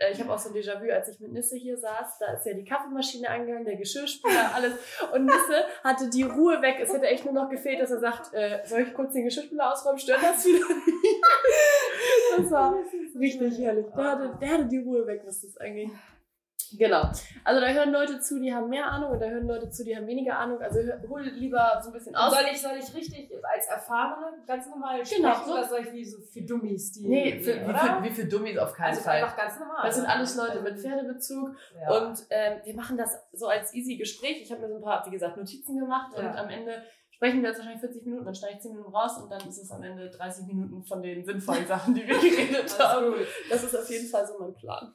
äh, ich habe auch so ein Déjà-vu, als ich mit Nisse hier saß, da ist ja die Kaffeemaschine angegangen, der Geschirrspüler, alles. Und Nisse hatte die Ruhe weg. Es hätte echt nur noch gefehlt, dass er sagt, äh, soll ich kurz den Geschirrspüler ausräumen? Stört das wieder? das war richtig herrlich. Der hatte, der hatte die Ruhe weg, was das eigentlich. Genau. Also da hören Leute zu, die haben mehr Ahnung und da hören Leute zu, die haben weniger Ahnung. Also hol lieber so ein bisschen aus. Soll ich, soll ich richtig als Erfahrene ganz normal sprechen Genau, so. oder soll ich wie so für Dummies die? Nee, für- Wie für, wie für Dummies auf keinen also Fall. einfach ganz normal. Das sind alles Leute Also, mit Pferdebezug Ja. und ähm, wir machen das so als easy Gespräch. Ich habe mir so ein paar, wie gesagt, Notizen gemacht Ja. und am Ende sprechen wir jetzt wahrscheinlich 40 Minuten, dann schneide ich 10 Minuten raus und dann ist es am Ende 30 Minuten von den sinnvollen Sachen, die wir geredet haben. Das ist auf jeden Fall so mein Plan.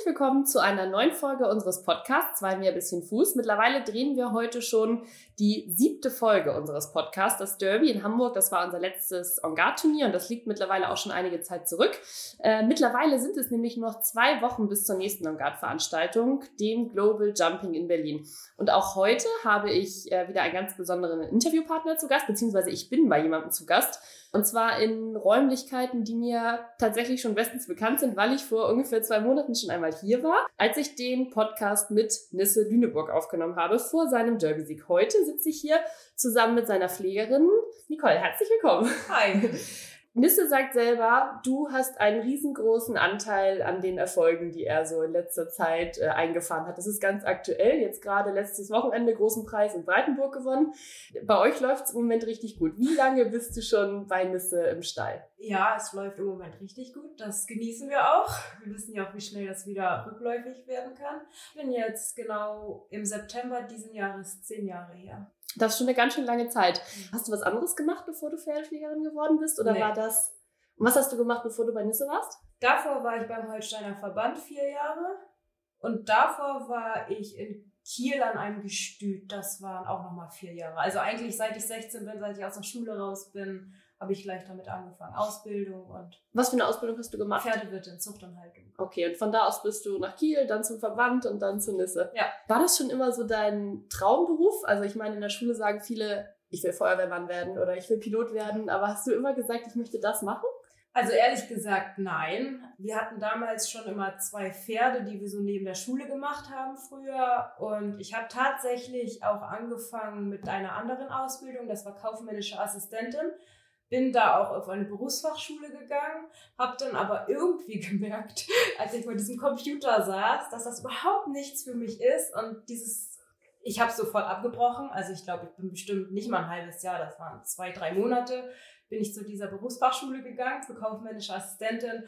Herzlich willkommen zu einer neuen Folge unseres Podcasts Zwei mehr bisschen Fuß. Mittlerweile drehen wir heute schon die siebte Folge unseres Podcasts. Das Derby in Hamburg, das war unser letztes Engard-Turnier und das liegt mittlerweile auch schon einige Zeit zurück. Äh, mittlerweile sind es nämlich noch zwei Wochen bis zur nächsten Engard-Veranstaltung, dem Global Jumping in Berlin. Und auch heute habe ich äh, wieder einen ganz besonderen Interviewpartner zu Gast, beziehungsweise ich bin bei jemandem zu Gast. Und zwar in Räumlichkeiten, die mir tatsächlich schon bestens bekannt sind, weil ich vor ungefähr zwei Monaten schon einmal hier war, als ich den Podcast mit Nisse Lüneburg aufgenommen habe vor seinem Derby-Sieg. Heute sitze ich hier zusammen mit seiner Pflegerin Nicole. Herzlich willkommen. Hi. Nisse sagt selber, du hast einen riesengroßen Anteil an den Erfolgen, die er so in letzter Zeit äh, eingefahren hat. Das ist ganz aktuell. Jetzt gerade letztes Wochenende großen Preis in Breitenburg gewonnen. Bei euch läuft es im Moment richtig gut. Wie lange bist du schon bei Nisse im Stall? Ja, es läuft im Moment richtig gut. Das genießen wir auch. Wir wissen ja auch, wie schnell das wieder rückläufig werden kann. Ich bin jetzt genau im September diesen Jahres zehn Jahre her. Das ist schon eine ganz schön lange Zeit. Hast du was anderes gemacht, bevor du Pferdepflegerin geworden bist? Oder Nee. war das... Und was hast du gemacht, bevor du bei Nisse warst? Davor war ich beim Holsteiner Verband vier Jahre. Und davor war ich in Kiel an einem Gestüt. Das waren auch nochmal vier Jahre. Also eigentlich seit ich 16 bin, seit ich aus der Schule raus bin, habe ich gleich damit angefangen. Ausbildung und Was für eine Ausbildung hast du gemacht? Pferdewirtin, Zucht und Haltung. Okay, und von da aus bist du nach Kiel, dann zum Verband und dann zu Nisse. Ja. War das schon immer so dein Traumberuf? Also ich meine, in der Schule sagen viele, ich will Feuerwehrmann werden oder ich will Pilot werden, aber hast du immer gesagt, ich möchte das machen? Also ehrlich gesagt, nein. Wir hatten damals schon immer zwei Pferde, die wir so neben der Schule gemacht haben früher. Und ich habe tatsächlich auch angefangen mit einer anderen Ausbildung. Das war kaufmännische Assistentin. Bin da auch auf eine Berufsfachschule gegangen, habe dann aber irgendwie gemerkt, als ich vor diesem Computer saß, dass das überhaupt nichts für mich ist. Und dieses, ich habe sofort abgebrochen. Also ich glaube, ich bin bestimmt nicht mal ein halbes Jahr, das waren zwei, drei Monate bin ich zu dieser Berufsfachschule gegangen für kaufmännische Assistentin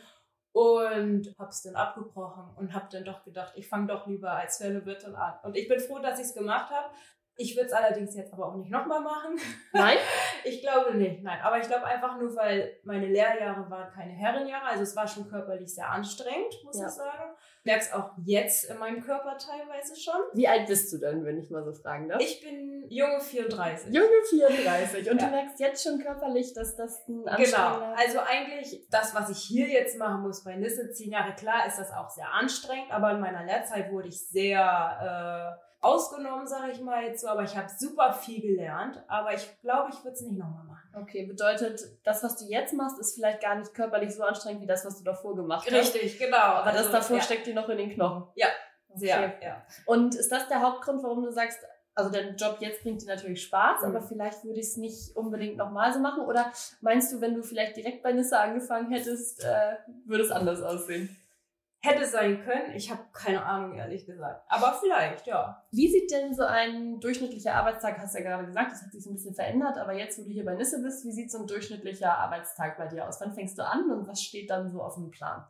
und habe es dann abgebrochen und habe dann doch gedacht, ich fange doch lieber als Pferdewirtin an. Und ich bin froh, dass ich es gemacht habe. Ich würde es allerdings jetzt aber auch nicht nochmal machen. Nein? Ich glaube nicht, nein. Aber ich glaube einfach nur, weil meine Lehrjahre waren keine Herrenjahre. Also es war schon körperlich sehr anstrengend, muss Ja. ich sagen. Ich merke es auch jetzt in meinem Körper teilweise schon. Wie alt bist du denn, wenn ich mal so fragen darf? Ich bin junge 34. Junge 34 und Ja. du merkst jetzt schon körperlich, dass das ein Genau. anstrengender... Also eigentlich das, was ich hier jetzt machen muss bei Nisse, zehn Jahre, klar ist das auch sehr anstrengend, aber in meiner Lehrzeit wurde ich sehr äh, ausgenommen, sage ich mal jetzt so, aber ich habe super viel gelernt, aber ich glaube, ich würde es nicht nochmal machen. Okay, bedeutet, das, was du jetzt machst, ist vielleicht gar nicht körperlich so anstrengend wie das, was du davor gemacht hast. Richtig, genau. Aber das Also, davor ja, steckt dir noch in den Knochen. sehr, Okay. ja. Und ist das der Hauptgrund, warum du sagst, also dein Job jetzt bringt dir natürlich Spaß, Mhm. aber vielleicht würde ich es nicht unbedingt nochmal so machen? Oder meinst du, wenn du vielleicht direkt bei Nissa angefangen hättest, äh, würde es anders aussehen? Hätte sein können, ich habe keine Ahnung, ehrlich gesagt. Aber vielleicht, ja. Wie sieht denn so ein durchschnittlicher Arbeitstag, hast du ja gerade gesagt, das hat sich so ein bisschen verändert, aber jetzt, wo du hier bei Nisse bist, wie sieht so ein durchschnittlicher Arbeitstag bei dir aus? Wann fängst du an und was steht dann so auf dem Plan?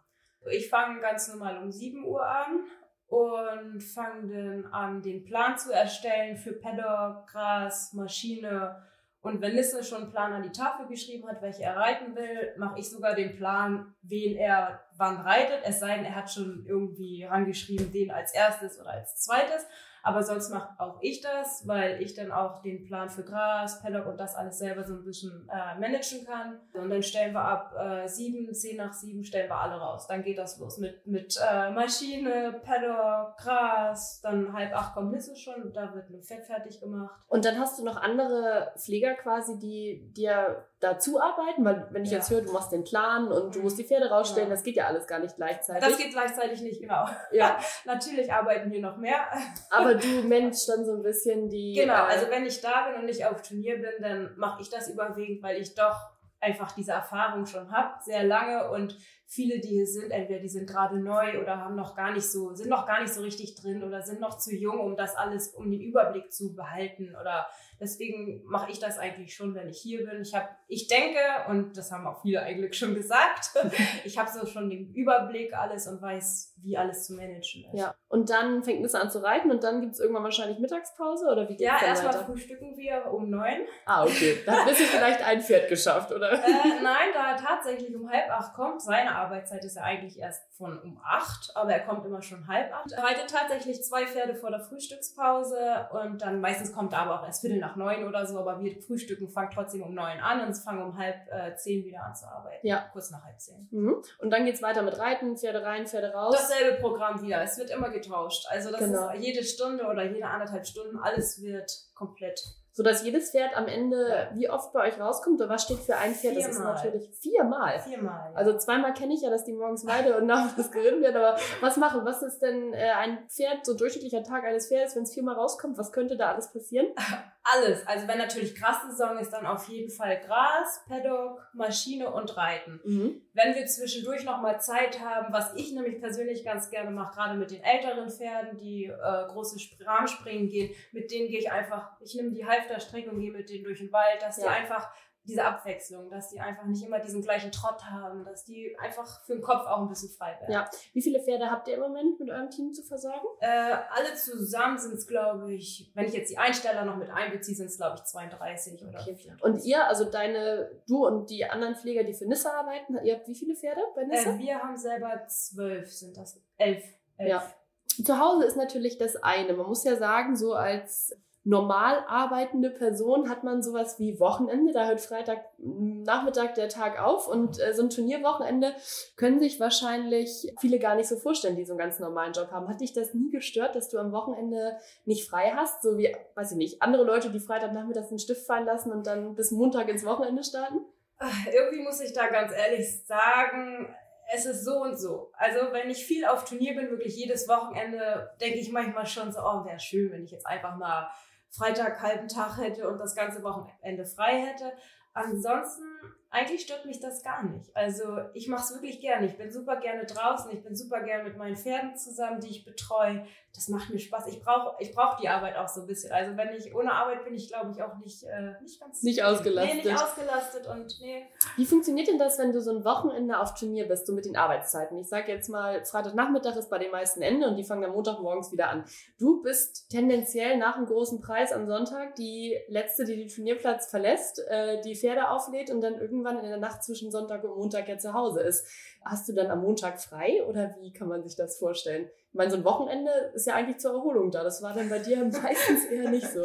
Ich fange ganz normal um 7 Uhr an und fange dann an, den Plan zu erstellen für Paddock, Gras, Maschine Und wenn Nisse schon einen Plan an die Tafel geschrieben hat, welche er reiten will, mache ich sogar den Plan, wen er wann reitet. Es sei denn, er hat schon irgendwie rangeschrieben, den als erstes oder als zweites. Aber sonst mache auch ich das, weil ich dann auch den Plan für Gras, Paddock und das alles selber so ein bisschen äh, managen kann. Und dann stellen wir ab äh, sieben, zehn nach sieben stellen wir alle raus. Dann geht das los mit, mit äh, Maschine, Paddock, Gras. Dann halb acht kommt Nisse schon und da wird ein Fett fertig gemacht. Und dann hast du noch andere Pfleger quasi, die dir dazu arbeiten, weil wenn ich ja. jetzt höre, du machst den Plan und du musst die Pferde rausstellen, ja. das geht ja alles gar nicht gleichzeitig. Das geht gleichzeitig nicht, genau. Ja. Natürlich arbeiten hier noch mehr. Aber du managst dann so ein bisschen die. Genau, äh, also wenn ich da bin und nicht auf Turnier bin, dann mache ich das überwiegend, weil ich doch einfach diese Erfahrung schon habe, sehr lange und viele, die hier sind, entweder die sind gerade neu oder haben noch gar nicht so, sind noch gar nicht so richtig drin oder sind noch zu jung, um das alles, um den Überblick zu behalten oder Deswegen mache ich das eigentlich schon, wenn ich hier bin. Ich habe, ich denke, und das haben auch viele eigentlich schon gesagt, ich habe so schon den Überblick alles und weiß, wie alles zu managen ist. Ja, und dann fängt es an zu reiten und dann gibt es irgendwann wahrscheinlich Mittagspause oder wie geht's Ja, erstmal frühstücken wir um neun. Ah, okay. Dann bist du vielleicht ein Pferd geschafft, oder? Äh, nein, da tatsächlich um halb acht kommt. Seine Arbeitszeit ist ja eigentlich erst von um acht, aber er kommt immer schon halb acht. Er reitet tatsächlich zwei Pferde vor der Frühstückspause und dann meistens kommt er aber auch erst Viertel nach neun oder so, aber wir frühstücken, fangen trotzdem um neun an und fangen um halb äh, zehn wieder an zu arbeiten. Ja. Kurz nach halb zehn. Mhm. Und dann geht es weiter mit Reiten, Pferde rein, Pferde raus. Dasselbe Programm wieder. Es wird immer getauscht. Also das genau. ist jede Stunde oder jede anderthalb Stunden, alles wird komplett so dass jedes Pferd am Ende wie oft bei euch rauskommt oder was steht für ein Pferd? Viermal. Das ist natürlich viermal. Viermal. Also zweimal kenne ich ja, dass die morgens weide und nachmittags geritten werden, aber was machen? Was ist denn äh, ein Pferd, so durchschnittlicher Tag eines Pferdes, wenn es viermal rauskommt? Was könnte da alles passieren? Alles. Also wenn natürlich Grassaison ist, dann auf jeden Fall Gras, Paddock, Maschine und Reiten. Mhm. Wenn wir zwischendurch nochmal Zeit haben, was ich nämlich persönlich ganz gerne mache, gerade mit den älteren Pferden, die äh, große Rahmenspringen gehen, mit denen gehe ich einfach, ich nehme die Halfterstrecke und gehe mit denen durch den Wald, dass ja. die einfach diese Abwechslung, dass die einfach nicht immer diesen gleichen Trott haben, dass die einfach für den Kopf auch ein bisschen frei werden. Ja. Wie viele Pferde habt ihr im Moment mit eurem Team zu versorgen? Äh, alle zusammen sind es, glaube ich, wenn ich jetzt die Einsteller noch mit einbeziehe, sind es, glaube ich, 32 oder okay. 34. Und ihr, also deine, du und die anderen Pfleger, die für Nissa arbeiten, ihr habt wie viele Pferde bei Nissa? Äh, wir haben selber zwölf, sind das elf. elf. Ja. Zu Hause ist natürlich das eine. Man muss ja sagen, so als normal arbeitende Person hat man sowas wie Wochenende. Da hört Freitag Nachmittag der Tag auf und äh, so ein Turnierwochenende können sich wahrscheinlich viele gar nicht so vorstellen, die so einen ganz normalen Job haben. Hat dich das nie gestört, dass du am Wochenende nicht frei hast? So wie, weiß ich nicht, andere Leute, die Freitagnachmittags den Stift fallen lassen und dann bis Montag ins Wochenende starten? Irgendwie muss ich da ganz ehrlich sagen, es ist so und so. Also wenn ich viel auf Turnier bin, wirklich jedes Wochenende, denke ich manchmal schon so, oh, wäre schön, wenn ich jetzt einfach mal Freitag halben Tag hätte und das ganze Wochenende frei hätte. Ansonsten, eigentlich stört mich das gar nicht. Also ich mache es wirklich gerne. Ich bin super gerne draußen. Ich bin super gerne mit meinen Pferden zusammen, die ich betreue. Das macht mir Spaß. Ich brauche ich brauch die Arbeit auch so ein bisschen. Also wenn ich ohne Arbeit bin, ich glaube ich auch nicht, äh, nicht ganz... Nicht ausgelastet. Nee, nicht ausgelastet und nee. Wie funktioniert denn das, wenn du so ein Wochenende auf Turnier bist, so mit den Arbeitszeiten? Ich sage jetzt mal, Freitagnachmittag ist bei den meisten Ende und die fangen dann Montagmorgens wieder an. Du bist tendenziell nach einem großen Preis am Sonntag die Letzte, die den Turnierplatz verlässt, äh, die Pferde auflädt und dann irgendwann in der Nacht zwischen Sonntag und Montag ja zu Hause ist. Hast du dann am Montag frei oder wie kann man sich das vorstellen? Ich meine, so ein Wochenende ist ja eigentlich zur Erholung da. Das war dann bei dir meistens eher nicht so.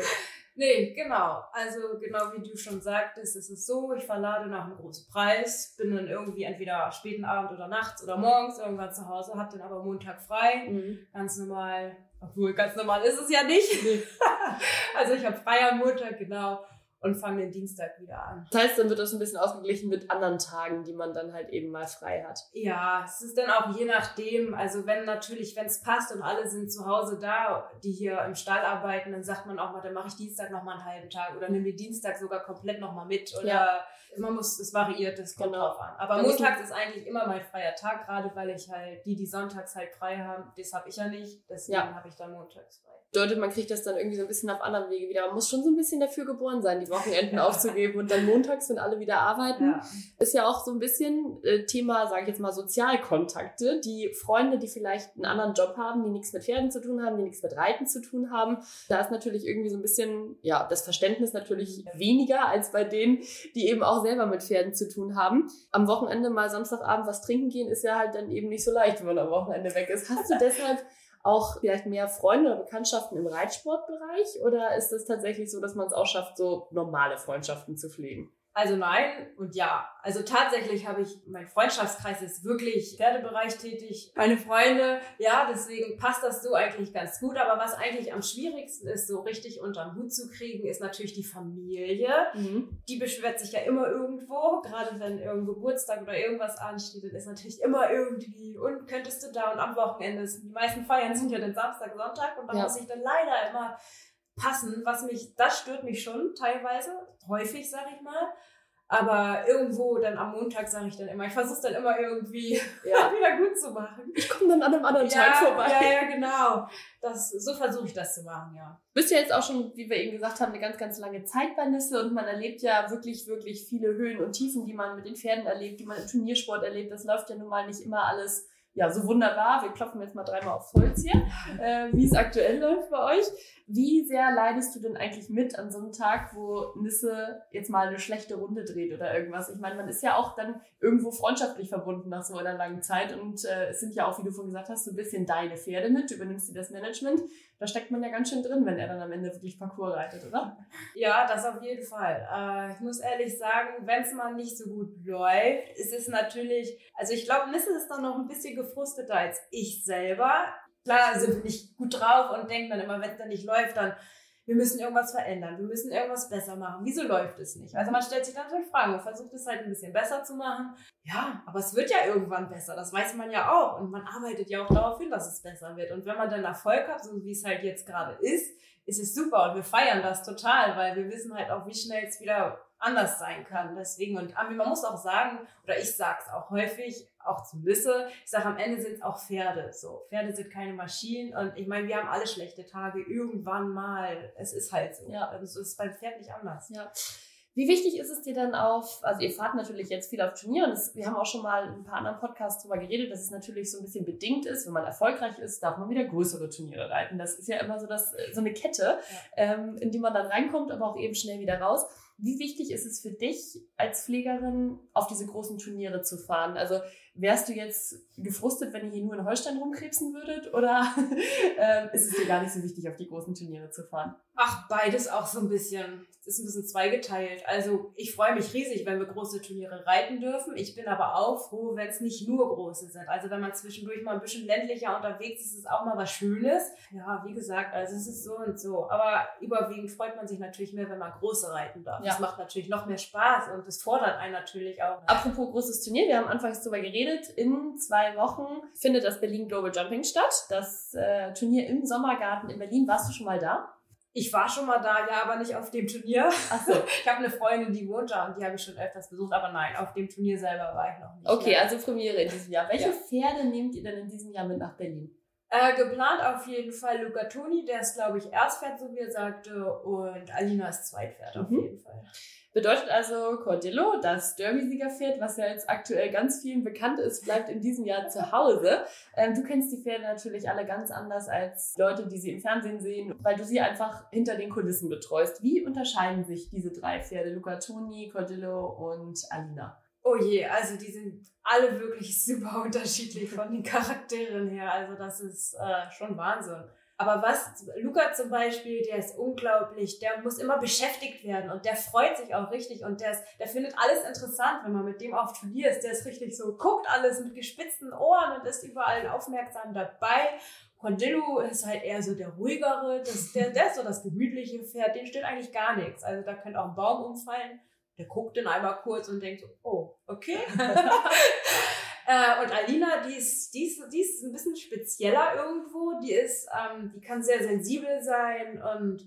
Nee, genau. Also genau wie du schon sagtest, ist es so, ich verlade nach einem großen Preis, bin dann irgendwie entweder späten Abend oder nachts oder morgens irgendwann zu Hause, hab dann aber Montag frei, mhm. ganz normal, obwohl ganz normal ist es ja nicht. Nee. also ich habe frei am Montag, genau und fange den Dienstag wieder an. Das heißt, dann wird das ein bisschen ausgeglichen mit anderen Tagen, die man dann halt eben mal frei hat. Ja, es ist dann auch je nachdem, also wenn natürlich, wenn es passt und alle sind zu Hause da, die hier im Stall arbeiten, dann sagt man auch mal, dann mache ich Dienstag noch mal einen halben Tag oder nehme den Dienstag sogar komplett noch mal mit oder ja. man muss, es variiert, es kommt genau. drauf an. Aber montags ist eigentlich immer mein freier Tag, gerade weil ich halt die, die sonntags halt frei haben, das habe ich ja nicht, deswegen ja. habe ich dann montags frei. Bedeutet, man kriegt das dann irgendwie so ein bisschen auf anderen Wege wieder. Man muss schon so ein bisschen dafür geboren sein, die Wochenenden aufzugeben und dann montags, wenn alle wieder arbeiten. Ja. Ist ja auch so ein bisschen äh, Thema, sage ich jetzt mal, Sozialkontakte. Die Freunde, die vielleicht einen anderen Job haben, die nichts mit Pferden zu tun haben, die nichts mit Reiten zu tun haben. Da ist natürlich irgendwie so ein bisschen, ja, das Verständnis natürlich weniger als bei denen, die eben auch selber mit Pferden zu tun haben. Am Wochenende mal Samstagabend was trinken gehen, ist ja halt dann eben nicht so leicht, wenn man am Wochenende weg ist. Hast du deshalb auch vielleicht mehr Freunde oder Bekanntschaften im Reitsportbereich oder ist es tatsächlich so, dass man es auch schafft, so normale Freundschaften zu pflegen? Also nein und ja. Also tatsächlich habe ich, mein Freundschaftskreis ist wirklich Pferdebereich tätig. Meine Freunde, ja, deswegen passt das so eigentlich ganz gut. Aber was eigentlich am schwierigsten ist, so richtig unterm Hut zu kriegen, ist natürlich die Familie. Mhm. Die beschwert sich ja immer irgendwo. Gerade wenn irgendein Geburtstag oder irgendwas ansteht, dann ist natürlich immer irgendwie, und könntest du da und am Wochenende, die meisten Feiern sind ja dann Samstag, Sonntag und da ja. muss ich dann leider immer passen, was mich, das stört mich schon teilweise, häufig, sag ich mal. Aber irgendwo dann am Montag sage ich dann immer, ich versuche es dann immer irgendwie ja. wieder gut zu machen. Ich komme dann an einem anderen ja, Tag vorbei. Ja, ja, genau. Das, so versuche ich das zu machen, ja. Du bist ja jetzt auch schon, wie wir eben gesagt haben, eine ganz, ganz lange Zeit bei Nisse und man erlebt ja wirklich, wirklich viele Höhen und Tiefen, die man mit den Pferden erlebt, die man im Turniersport erlebt. Das läuft ja nun mal nicht immer alles ja, so wunderbar. Wir klopfen jetzt mal dreimal aufs Holz hier, äh, wie es aktuell läuft bei euch. Wie sehr leidest du denn eigentlich mit an so einem Tag, wo Nisse jetzt mal eine schlechte Runde dreht oder irgendwas? Ich meine, man ist ja auch dann irgendwo freundschaftlich verbunden nach so einer langen Zeit und äh, es sind ja auch, wie du vorhin gesagt hast, so ein bisschen deine Pferde mit. Du übernimmst dir das Management. Da steckt man ja ganz schön drin, wenn er dann am Ende wirklich Parcours reitet, oder? Ja, das auf jeden Fall. Äh, ich muss ehrlich sagen, wenn es mal nicht so gut läuft, ist es natürlich, also ich glaube, Nisse ist dann noch ein bisschen gefrusteter als ich selber klar sind wir nicht gut drauf und denken dann immer, wenn es dann nicht läuft, dann wir müssen irgendwas verändern, wir müssen irgendwas besser machen. Wieso läuft es nicht? Also man stellt sich dann natürlich Fragen und versucht es halt ein bisschen besser zu machen. Ja, aber es wird ja irgendwann besser, das weiß man ja auch. Und man arbeitet ja auch darauf hin, dass es besser wird. Und wenn man dann Erfolg hat, so wie es halt jetzt gerade ist, ist es super und wir feiern das total, weil wir wissen halt auch, wie schnell es wieder anders sein kann. Deswegen, und man muss auch sagen, oder ich sag's auch häufig, auch zu Lisse, ich sage, am Ende sind es auch Pferde. So, Pferde sind keine Maschinen und ich meine, wir haben alle schlechte Tage irgendwann mal. Es ist halt so. Ja. Also, es ist beim Pferd nicht anders. Ja. Wie wichtig ist es dir dann auf, also ihr fahrt natürlich jetzt viel auf Turnier und das, wir haben auch schon mal in ein paar anderen Podcasts darüber geredet, dass es natürlich so ein bisschen bedingt ist, wenn man erfolgreich ist, darf man wieder größere Turniere reiten. Das ist ja immer so, das, so eine Kette, ja. ähm, in die man dann reinkommt, aber auch eben schnell wieder raus. Wie wichtig ist es für dich als Pflegerin, auf diese großen Turniere zu fahren? Also wärst du jetzt gefrustet, wenn ihr hier nur in Holstein rumkrebsen würdet? Oder ähm, ist es dir gar nicht so wichtig, auf die großen Turniere zu fahren? Ach, beides auch so ein bisschen. Es ist ein bisschen zweigeteilt. Also ich freue mich riesig, wenn wir große Turniere reiten dürfen. Ich bin aber auch froh, wenn es nicht nur große sind. Also wenn man zwischendurch mal ein bisschen ländlicher unterwegs ist, ist es auch mal was Schönes. Ja, wie gesagt, also es ist so und so. Aber überwiegend freut man sich natürlich mehr, wenn man große reiten darf. Ja. Das macht natürlich noch mehr Spaß und das fordert einen natürlich auch. Apropos großes Turnier, wir haben anfangs darüber geredet. In zwei Wochen findet das Berlin Global Jumping statt. Das äh, Turnier im Sommergarten in Berlin. Warst du schon mal da? Ich war schon mal da, ja, aber nicht auf dem Turnier. Ach so. Ich habe eine Freundin, die wohnt da und die habe ich schon öfters besucht, aber nein, auf dem Turnier selber war ich noch nicht. Okay, mehr. also Premiere in diesem Jahr. Welche ja. Pferde nehmt ihr denn in diesem Jahr mit nach Berlin? Äh, geplant auf jeden Fall Luca Toni, der ist, glaube ich, Erstpferd, so wie er sagte, und Alina ist Zweitpferd mhm. auf jeden Fall. Bedeutet also, Cordillo, das Derby-Siegerpferd, was ja jetzt aktuell ganz vielen bekannt ist, bleibt in diesem Jahr zu Hause. Ähm, du kennst die Pferde natürlich alle ganz anders als Leute, die sie im Fernsehen sehen, weil du sie einfach hinter den Kulissen betreust. Wie unterscheiden sich diese drei Pferde, Luca Toni, Cordillo und Alina? Oh je, also die sind alle wirklich super unterschiedlich von den Charakteren her. Also das ist äh, schon Wahnsinn. Aber was, Luca zum Beispiel, der ist unglaublich, der muss immer beschäftigt werden und der freut sich auch richtig und der, ist, der findet alles interessant, wenn man mit dem auf Turnier ist. Der ist richtig so, guckt alles mit gespitzten Ohren und ist überall aufmerksam dabei. Condillo ist halt eher so der ruhigere, das, der, der ist so das gemütliche Pferd, den steht eigentlich gar nichts. Also da könnte auch ein Baum umfallen. Der guckt dann einmal kurz und denkt so, oh, okay. Äh, und Alina, die ist, die, ist, die ist ein bisschen spezieller irgendwo. Die ist, ähm, die kann sehr sensibel sein und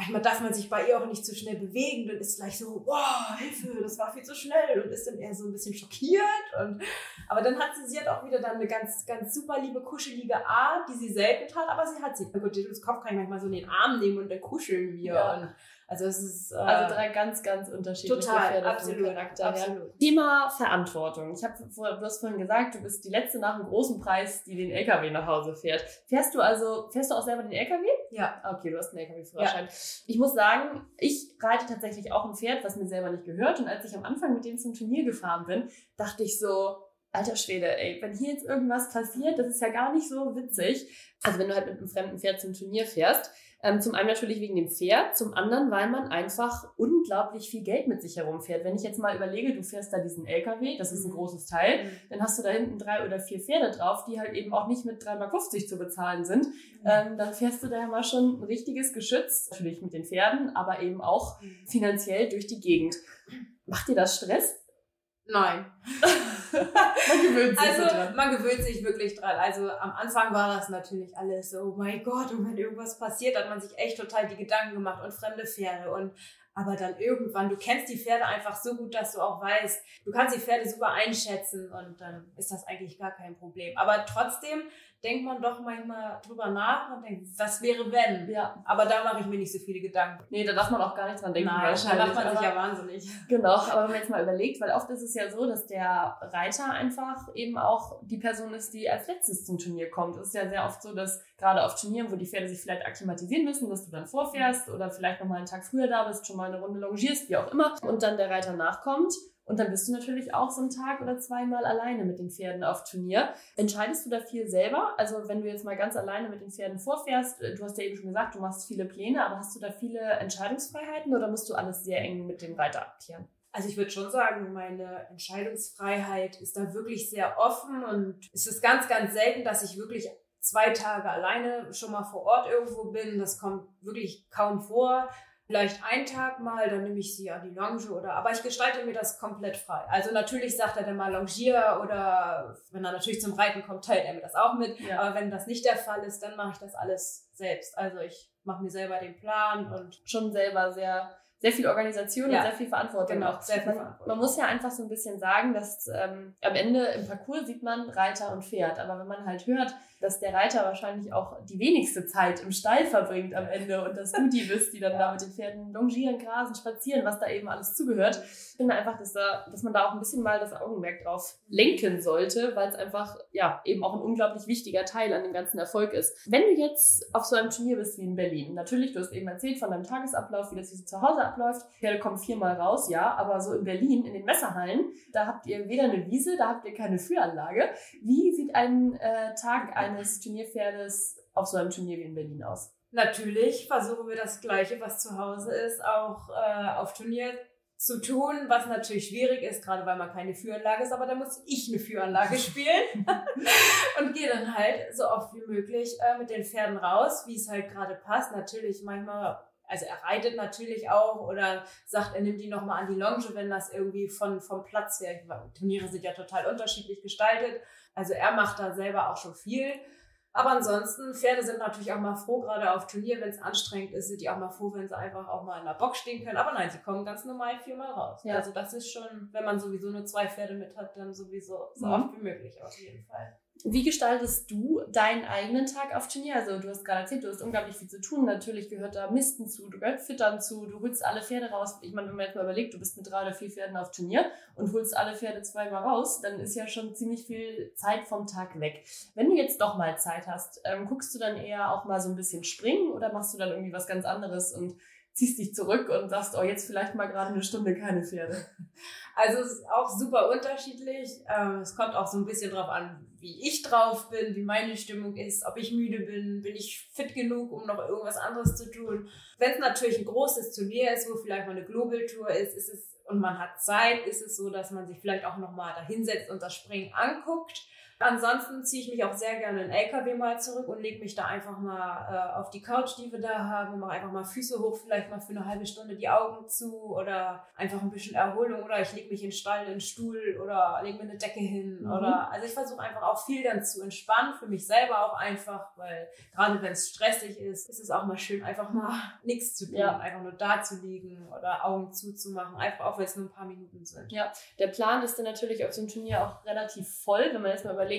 manchmal darf man sich bei ihr auch nicht zu schnell bewegen, dann ist gleich so, wow, Hilfe, das war viel zu schnell und ist dann eher so ein bisschen schockiert. Und, aber dann hat sie, sie hat auch wieder dann eine ganz, ganz super liebe, kuschelige Art, die sie selten hat, aber sie hat sie. Na gut, das Kopf kann ich manchmal so in den Arm nehmen und dann kuscheln wir. Ja. Und also es ist äh, also drei ganz, ganz unterschiedliche total, Pferde absolut, absolut. Thema Verantwortung. Ich habe du hast vorhin gesagt, du bist die letzte nach einem großen Preis, die den LKW nach Hause fährt. Fährst du also, fährst du auch selber den LKW? Ja. Okay, du hast einen LKW-Führerschein. Ja. Ich muss sagen, ich reite tatsächlich auch ein Pferd, was mir selber nicht gehört. Und als ich am Anfang mit dem zum Turnier gefahren bin, dachte ich so, alter Schwede, ey, wenn hier jetzt irgendwas passiert, das ist ja gar nicht so witzig. Also wenn du halt mit einem fremden Pferd zum Turnier fährst, ähm, zum einen natürlich wegen dem Pferd, zum anderen, weil man einfach unglaublich viel Geld mit sich herumfährt. Wenn ich jetzt mal überlege, du fährst da diesen LKW, das ist ein mhm. großes Teil, mhm. dann hast du da hinten drei oder vier Pferde drauf, die halt eben auch nicht mit 3,50 zu bezahlen sind. Mhm. Ähm, dann fährst du da ja mal schon ein richtiges Geschütz, natürlich mit den Pferden, aber eben auch mhm. finanziell durch die Gegend. Macht dir das Stress? Nein. man gewöhnt sich also, dran. man gewöhnt sich wirklich dran. Also am Anfang war das natürlich alles so, oh mein Gott, und wenn irgendwas passiert, hat man sich echt total die Gedanken gemacht und fremde Pferde und aber dann irgendwann, du kennst die Pferde einfach so gut, dass du auch weißt, du kannst die Pferde super einschätzen und dann ist das eigentlich gar kein Problem. Aber trotzdem denkt man doch manchmal drüber nach und denkt, was wäre wenn? Ja. Aber da mache ich mir nicht so viele Gedanken. Nee, da darf man auch gar nicht dran denken. Nein, da macht man sich ja wahnsinnig. Genau, aber wenn man jetzt mal überlegt, weil oft ist es ja so, dass der Reiter einfach eben auch die Person ist, die als letztes zum Turnier kommt. Es ist ja sehr oft so, dass gerade auf Turnieren, wo die Pferde sich vielleicht akklimatisieren müssen, dass du dann vorfährst oder vielleicht nochmal einen Tag früher da bist, schon mal eine Runde longierst, wie auch immer, und dann der Reiter nachkommt und dann bist du natürlich auch so einen Tag oder zweimal alleine mit den Pferden auf Turnier. Entscheidest du da viel selber? Also wenn du jetzt mal ganz alleine mit den Pferden vorfährst, äh, du hast ja eben schon gesagt, du machst viele Pläne, aber hast du da viele Entscheidungsfreiheiten oder musst du alles sehr eng mit dem Reiter abklären? Also ich würde schon sagen, meine Entscheidungsfreiheit ist da wirklich sehr offen und es ist ganz, ganz selten, dass ich wirklich zwei Tage alleine schon mal vor Ort irgendwo bin. Das kommt wirklich kaum vor vielleicht einen Tag mal, dann nehme ich sie an die Longe oder, aber ich gestalte mir das komplett frei. Also natürlich sagt er dann mal Longier oder wenn er natürlich zum Reiten kommt, teilt er mir das auch mit. Ja. Aber wenn das nicht der Fall ist, dann mache ich das alles selbst. Also ich mache mir selber den Plan und schon selber sehr sehr viel Organisation ja. und sehr viel Verantwortung. Genau, auch. sehr viel Verantwortung. Man, muss ja einfach so ein bisschen sagen, dass ähm, am Ende im Parcours sieht man Reiter und Pferd. Aber wenn man halt hört, dass der Reiter wahrscheinlich auch die wenigste Zeit im Stall verbringt am Ende und dass du die bist, die dann da mit den Pferden longieren, grasen, spazieren, was da eben alles zugehört. Ich finde einfach, dass, da, dass man da auch ein bisschen mal das Augenmerk drauf lenken sollte, weil es einfach ja eben auch ein unglaublich wichtiger Teil an dem ganzen Erfolg ist. Wenn du jetzt auf so einem Turnier bist wie in Berlin, natürlich, du hast eben erzählt von deinem Tagesablauf, wie das hier zu Hause abläuft. Pferde kommen viermal raus, ja, aber so in Berlin, in den Messerhallen, da habt ihr weder eine Wiese, da habt ihr keine Führanlage. Wie sieht ein äh, Tag eines Turnierpferdes auf so einem Turnier wie in Berlin aus? Natürlich versuchen wir das Gleiche, was zu Hause ist, auch äh, auf Turnier zu tun, was natürlich schwierig ist, gerade weil man keine Führanlage ist, aber da muss ich eine Führanlage spielen und gehe dann halt so oft wie möglich äh, mit den Pferden raus, wie es halt gerade passt. Natürlich manchmal also er reitet natürlich auch oder sagt, er nimmt die nochmal an die Longe, wenn das irgendwie von, vom Platz her, Turniere sind ja total unterschiedlich gestaltet. Also er macht da selber auch schon viel. Aber ansonsten, Pferde sind natürlich auch mal froh, gerade auf Turnier, wenn es anstrengend ist, sind die auch mal froh, wenn sie einfach auch mal in der Box stehen können. Aber nein, sie kommen ganz normal viermal raus. Ja. Also das ist schon, wenn man sowieso nur zwei Pferde mit hat, dann sowieso so mhm. oft wie möglich auf jeden Fall. Wie gestaltest du deinen eigenen Tag auf Turnier? Also du hast gerade erzählt, du hast unglaublich viel zu tun. Natürlich gehört da Misten zu, du gehört Füttern zu, du holst alle Pferde raus. Ich meine, wenn man jetzt mal überlegt, du bist mit drei oder vier Pferden auf Turnier und holst alle Pferde zweimal raus, dann ist ja schon ziemlich viel Zeit vom Tag weg. Wenn du jetzt doch mal Zeit hast, ähm, guckst du dann eher auch mal so ein bisschen springen oder machst du dann irgendwie was ganz anderes und ziehst dich zurück und sagst, oh, jetzt vielleicht mal gerade eine Stunde keine Pferde? Also es ist auch super unterschiedlich. Ähm, es kommt auch so ein bisschen drauf an, wie ich drauf bin, wie meine Stimmung ist, ob ich müde bin, bin ich fit genug, um noch irgendwas anderes zu tun. Wenn es natürlich ein großes Turnier ist, wo vielleicht mal eine Global Tour ist, ist es und man hat Zeit, ist es so, dass man sich vielleicht auch noch mal da hinsetzt und das Springen anguckt. Ansonsten ziehe ich mich auch sehr gerne in LKW mal zurück und lege mich da einfach mal äh, auf die Couch, die wir da haben, mache einfach mal Füße hoch, vielleicht mal für eine halbe Stunde die Augen zu oder einfach ein bisschen Erholung oder ich lege mich in den Stall, in den Stuhl oder lege mir eine Decke hin mhm. oder also ich versuche einfach auch viel dann zu entspannen, für mich selber auch einfach, weil gerade wenn es stressig ist, ist es auch mal schön, einfach mal nichts zu tun, ja. einfach nur da zu liegen oder Augen zuzumachen, einfach auch wenn es nur ein paar Minuten sind. Ja, der Plan ist dann natürlich auf so einem Turnier auch relativ voll, wenn man jetzt mal überlegt,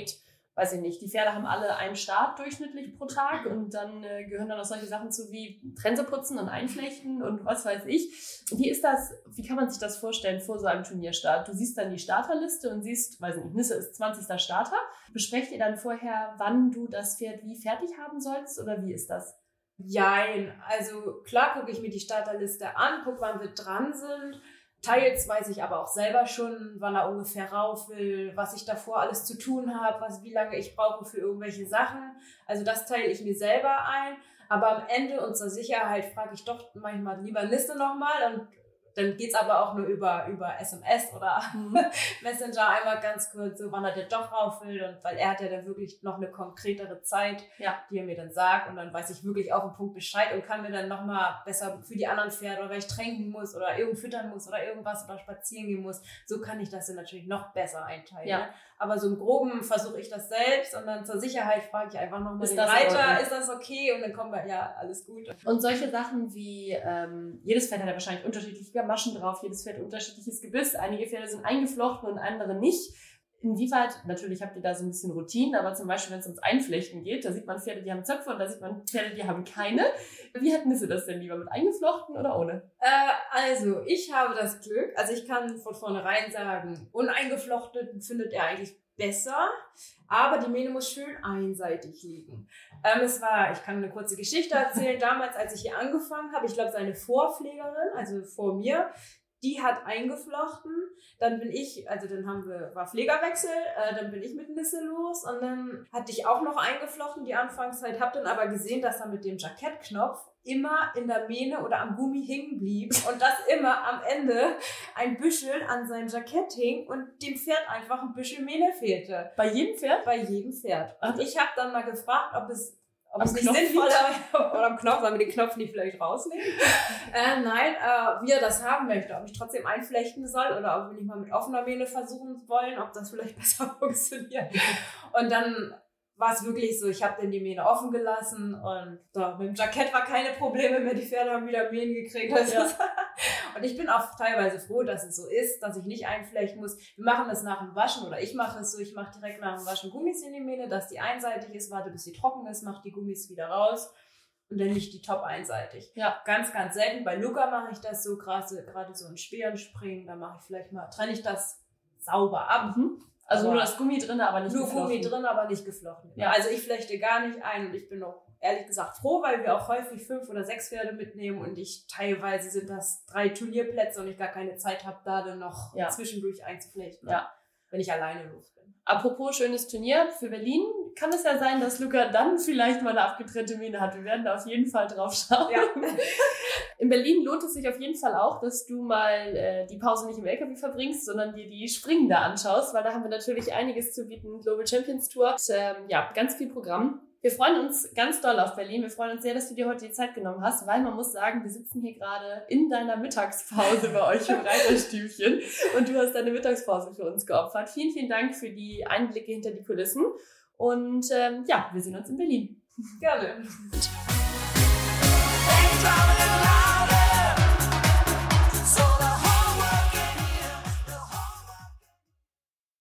weiß ich nicht, die Pferde haben alle einen Start durchschnittlich pro Tag und dann äh, gehören dann auch solche Sachen zu wie Trense putzen und einflechten und was weiß ich. Wie ist das, wie kann man sich das vorstellen vor so einem Turnierstart? Du siehst dann die Starterliste und siehst, weiß ich nicht, Nisse ist 20. Starter. Besprecht ihr dann vorher, wann du das Pferd wie fertig haben sollst oder wie ist das? Jein, also klar gucke ich mir die Starterliste an, gucke, wann wir dran sind Teils weiß ich aber auch selber schon, wann er ungefähr rauf will, was ich davor alles zu tun habe, was, wie lange ich brauche für irgendwelche Sachen. Also das teile ich mir selber ein. Aber am Ende zur Sicherheit frage ich doch manchmal lieber Liste nochmal und dann geht's aber auch nur über, über SMS oder mhm. Messenger einmal ganz kurz, so wann er denn doch rauf will. Und weil er hat ja dann wirklich noch eine konkretere Zeit, ja. die er mir dann sagt. Und dann weiß ich wirklich auf den Punkt Bescheid und kann mir dann nochmal besser für die anderen Pferde oder weil ich tränken muss oder irgend füttern muss oder irgendwas oder spazieren gehen muss. So kann ich das dann natürlich noch besser einteilen. Ja. Aber so im Groben versuche ich das selbst und dann zur Sicherheit frage ich einfach nochmal den Reiter, ist das okay? Und dann kommen wir, ja, alles gut. Und solche Sachen wie, ähm, jedes Pferd hat ja wahrscheinlich unterschiedliche Gamaschen drauf, jedes Pferd unterschiedliches Gebiss, einige Pferde sind eingeflochten und andere nicht. Inwieweit, natürlich habt ihr da so ein bisschen Routinen, aber zum Beispiel, wenn es ums Einflechten geht, da sieht man Pferde, die haben Zöpfe und da sieht man Pferde, die haben keine. Wie hatten Sie das denn lieber, mit eingeflochten oder ohne? Äh, also, ich habe das Glück, also ich kann von vornherein sagen, uneingeflochten findet er eigentlich besser, aber die Mähne muss schön einseitig liegen. Ähm, es war, ich kann eine kurze Geschichte erzählen, damals, als ich hier angefangen habe, ich glaube, seine Vorpflegerin, also vor mir, die hat eingeflochten. Dann bin ich, also dann haben wir, war Pflegerwechsel, äh, dann bin ich mit Nisse los und dann hatte ich auch noch eingeflochten die Anfangszeit, habe dann aber gesehen, dass er mit dem Jackettknopf immer in der Mähne oder am Gummi hängen blieb und dass immer am Ende ein Büschel an seinem Jackett hing und dem Pferd einfach ein Büschel Mähne fehlte. Bei jedem Pferd? Bei jedem Pferd. Und ich habe dann mal gefragt, ob es ob es nicht sinnvoll ist, oder am Knopf, sollen wir den Knopf nicht vielleicht rausnehmen? äh, nein, äh, wie er das haben möchte. Ob ich trotzdem einflechten soll oder ob wir nicht mal mit offener Mähne versuchen wollen, ob das vielleicht besser funktioniert. Und dann war es wirklich so, ich habe dann die Mähne offen gelassen und da, mit dem Jackett war keine Probleme mehr, die Pferde haben wieder Mähen gekriegt. Also ja. und ich bin auch teilweise froh, dass es so ist, dass ich nicht einflechten muss. Wir machen das nach dem Waschen oder ich mache es so, ich mache direkt nach dem Waschen Gummis in die Mähne, dass die einseitig ist, warte bis sie trocken ist, mache die Gummis wieder raus und dann nicht die top einseitig. Ja. Ganz, ganz selten. Bei Luca mache ich das so, gerade, so in schweren Springen, da mache ich vielleicht mal, trenne ich das sauber ab. Mhm. Also aber nur das Gummi drin, aber nicht nur geflochten. Nur Gummi drin, aber nicht geflochten. Ja. Also ich flechte gar nicht ein und ich bin auch ehrlich gesagt froh, weil wir auch häufig fünf oder sechs Pferde mitnehmen und ich teilweise sind das drei Turnierplätze und ich gar keine Zeit habe, da dann noch ja. zwischendurch einzuflechten. Ja. Wenn ich alleine los bin. Apropos schönes Turnier für Berlin, kann es ja sein, dass Luca dann vielleicht mal eine abgetrennte Mähne hat. Wir werden da auf jeden Fall drauf schauen. Ja. In Berlin lohnt es sich auf jeden Fall auch, dass du mal äh, die Pause nicht im LKW verbringst, sondern dir die Springen da anschaust, weil da haben wir natürlich einiges zu bieten. Global Champions Tour, und, ähm, ja, ganz viel Programm. Wir freuen uns ganz doll auf Berlin. Wir freuen uns sehr, dass du dir heute die Zeit genommen hast, weil man muss sagen, wir sitzen hier gerade in deiner Mittagspause bei euch im Reiterstübchen und du hast deine Mittagspause für uns geopfert. Vielen, vielen Dank für die Einblicke hinter die Kulissen und ähm, ja, wir sehen uns in Berlin. Gerne.